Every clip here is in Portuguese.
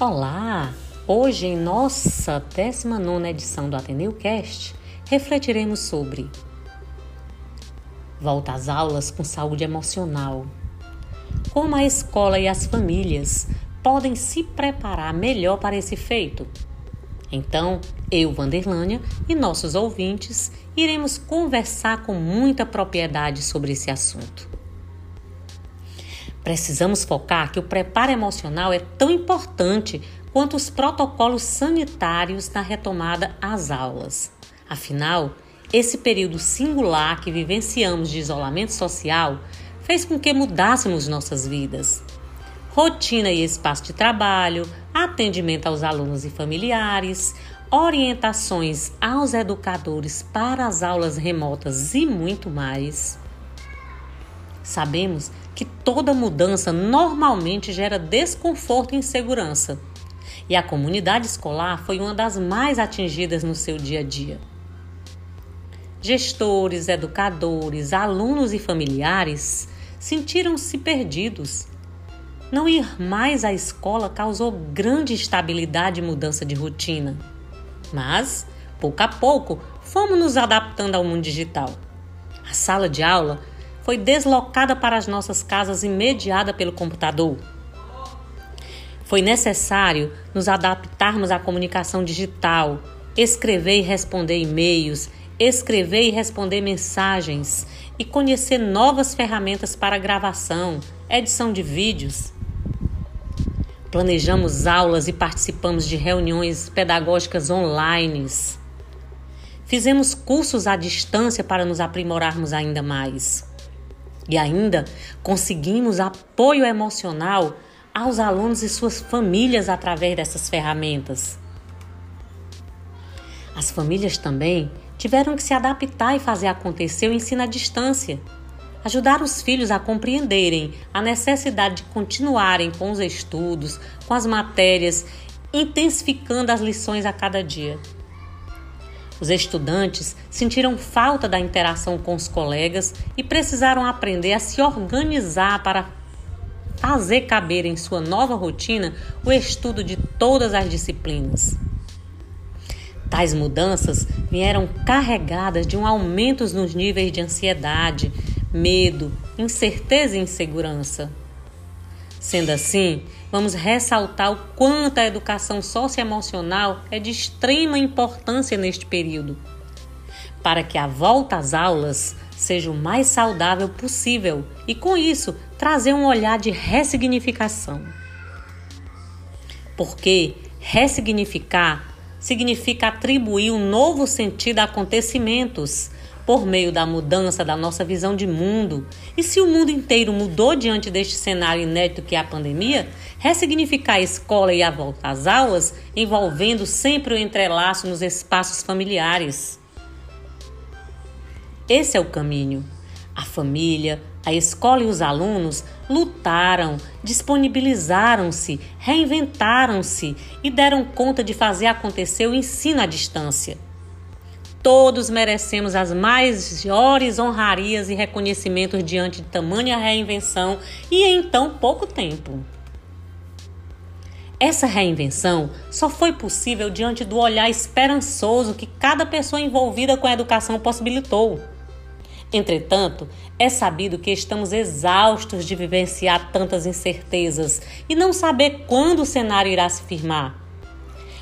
Olá! Hoje, em nossa 19 edição do Ateneu Cast, refletiremos sobre Volta às aulas com saúde emocional. Como a escola e as famílias podem se preparar melhor para esse feito? Então, eu, Vanderlânia, e nossos ouvintes iremos conversar com muita propriedade sobre esse assunto. Precisamos focar que o preparo emocional é tão importante quanto os protocolos sanitários na retomada às aulas. Afinal, esse período singular que vivenciamos de isolamento social fez com que mudássemos nossas vidas. Rotina e espaço de trabalho, atendimento aos alunos e familiares, orientações aos educadores para as aulas remotas e muito mais. Sabemos que toda mudança normalmente gera desconforto e insegurança. E a comunidade escolar foi uma das mais atingidas no seu dia a dia. Gestores, educadores, alunos e familiares sentiram-se perdidos. Não ir mais à escola causou grande instabilidade e mudança de rotina. Mas, pouco a pouco, fomos nos adaptando ao mundo digital. A sala de aula foi deslocada para as nossas casas mediada pelo computador. Foi necessário nos adaptarmos à comunicação digital, escrever e responder e-mails, escrever e responder mensagens e conhecer novas ferramentas para gravação, edição de vídeos. Planejamos aulas e participamos de reuniões pedagógicas online. Fizemos cursos à distância para nos aprimorarmos ainda mais. E ainda conseguimos apoio emocional aos alunos e suas famílias através dessas ferramentas. As famílias também tiveram que se adaptar e fazer acontecer o ensino à distância. Ajudar os filhos a compreenderem a necessidade de continuarem com os estudos, com as matérias, intensificando as lições a cada dia. Os estudantes sentiram falta da interação com os colegas e precisaram aprender a se organizar para fazer caber em sua nova rotina o estudo de todas as disciplinas. Tais mudanças vieram carregadas de um aumento nos níveis de ansiedade, medo, incerteza e insegurança. Sendo assim, vamos ressaltar o quanto a educação socioemocional é de extrema importância neste período, para que a volta às aulas seja o mais saudável possível e, com isso, trazer um olhar de ressignificação. Porque ressignificar significa atribuir um novo sentido a acontecimentos por meio da mudança da nossa visão de mundo. E se o mundo inteiro mudou diante deste cenário inédito que é a pandemia, ressignificar a escola e a volta às aulas, envolvendo sempre o entrelaço nos espaços familiares. Esse é o caminho. A família, a escola e os alunos lutaram, disponibilizaram-se, reinventaram-se e deram conta de fazer acontecer o ensino à distância. Todos merecemos as maiores honrarias e reconhecimentos diante de tamanha reinvenção e em tão pouco tempo. Essa reinvenção só foi possível diante do olhar esperançoso que cada pessoa envolvida com a educação possibilitou. Entretanto, é sabido que estamos exaustos de vivenciar tantas incertezas e não saber quando o cenário irá se firmar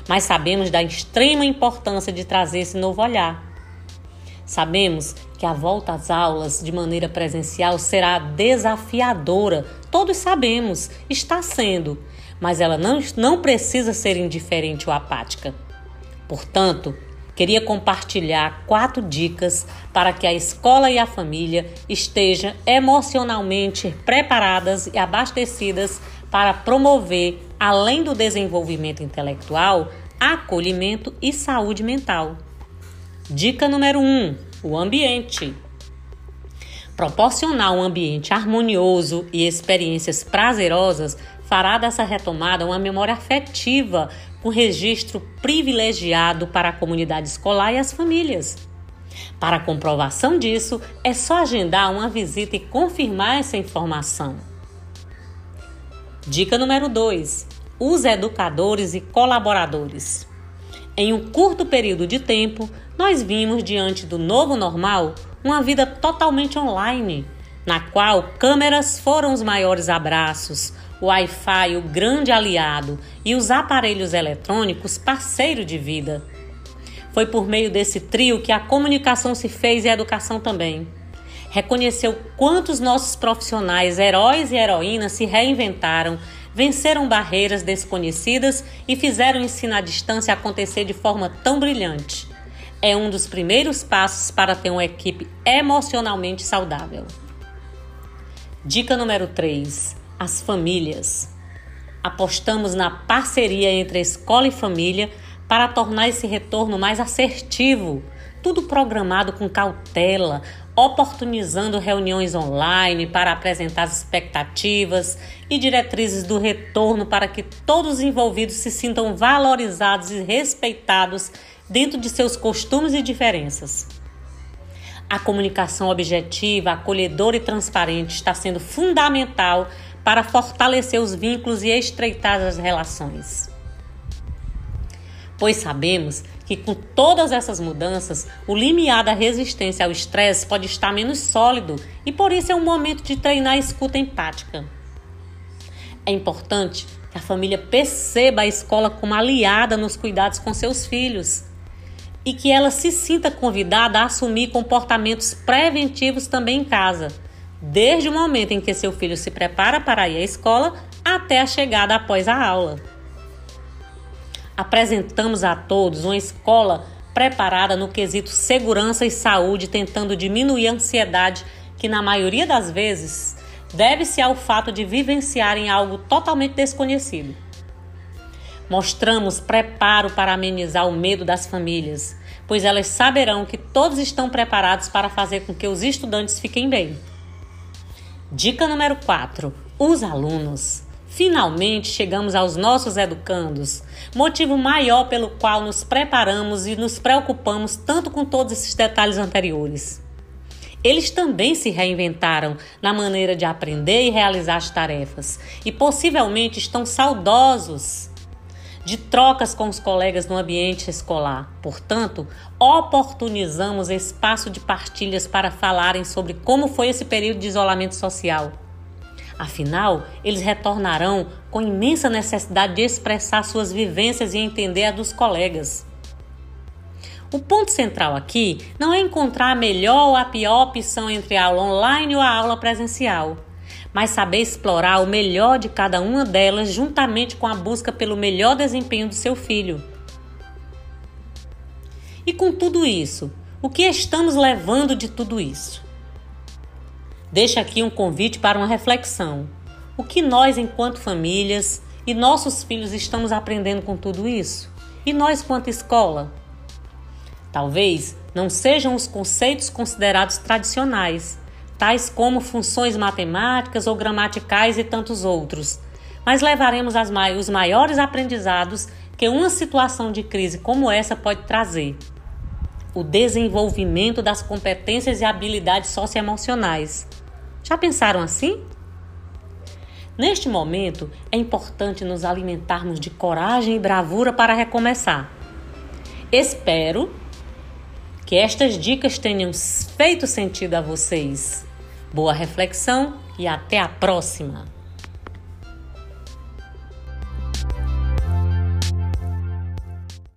mas sabemos da extrema importância de trazer esse novo olhar. Sabemos que a volta às aulas de maneira presencial será desafiadora, todos sabemos, está sendo, mas ela não, não precisa ser indiferente ou apática. Portanto, queria compartilhar quatro dicas para que a escola e a família estejam emocionalmente preparadas e abastecidas para promover, além do desenvolvimento intelectual, acolhimento e saúde mental. Dica número 1: um, o ambiente. Proporcionar um ambiente harmonioso e experiências prazerosas fará dessa retomada uma memória afetiva com registro privilegiado para a comunidade escolar e as famílias. Para comprovação disso, é só agendar uma visita e confirmar essa informação. Dica número 2: os educadores e colaboradores. Em um curto período de tempo, nós vimos diante do novo normal uma vida totalmente online, na qual câmeras foram os maiores abraços, o Wi-Fi o grande aliado e os aparelhos eletrônicos parceiro de vida. Foi por meio desse trio que a comunicação se fez e a educação também. Reconheceu quantos nossos profissionais, heróis e heroínas se reinventaram, venceram barreiras desconhecidas e fizeram o ensino à distância acontecer de forma tão brilhante. É um dos primeiros passos para ter uma equipe emocionalmente saudável. Dica número 3: As famílias. Apostamos na parceria entre escola e família para tornar esse retorno mais assertivo, tudo programado com cautela, oportunizando reuniões online para apresentar as expectativas e diretrizes do retorno para que todos os envolvidos se sintam valorizados e respeitados dentro de seus costumes e diferenças. A comunicação objetiva, acolhedora e transparente está sendo fundamental para fortalecer os vínculos e estreitar as relações pois sabemos que com todas essas mudanças, o limiar da resistência ao estresse pode estar menos sólido e por isso é um momento de treinar a escuta empática. É importante que a família perceba a escola como aliada nos cuidados com seus filhos e que ela se sinta convidada a assumir comportamentos preventivos também em casa, desde o momento em que seu filho se prepara para ir à escola até a chegada após a aula apresentamos a todos uma escola preparada no quesito segurança e saúde, tentando diminuir a ansiedade que, na maioria das vezes, deve-se ao fato de vivenciarem algo totalmente desconhecido. Mostramos preparo para amenizar o medo das famílias, pois elas saberão que todos estão preparados para fazer com que os estudantes fiquem bem. Dica número 4: os alunos. Finalmente chegamos aos nossos educandos, motivo maior pelo qual nos preparamos e nos preocupamos tanto com todos esses detalhes anteriores. Eles também se reinventaram na maneira de aprender e realizar as tarefas e possivelmente estão saudosos de trocas com os colegas no ambiente escolar. Portanto, oportunizamos espaço de partilhas para falarem sobre como foi esse período de isolamento social Afinal, eles retornarão com imensa necessidade de expressar suas vivências e entender a dos colegas. O ponto central aqui não é encontrar a melhor ou a pior opção entre a aula online ou a aula presencial, mas saber explorar o melhor de cada uma delas juntamente com a busca pelo melhor desempenho do seu filho. E com tudo isso, o que estamos levando de tudo isso? Deixa aqui um convite para uma reflexão. O que nós, enquanto famílias e nossos filhos, estamos aprendendo com tudo isso? E nós, quanto escola? Talvez não sejam os conceitos considerados tradicionais, tais como funções matemáticas ou gramaticais e tantos outros, mas levaremos os maiores aprendizados que uma situação de crise como essa pode trazer. O desenvolvimento das competências e habilidades socioemocionais já pensaram assim? Neste momento, é importante nos alimentarmos de coragem e bravura para recomeçar. Espero que estas dicas tenham feito sentido a vocês. Boa reflexão e até a próxima!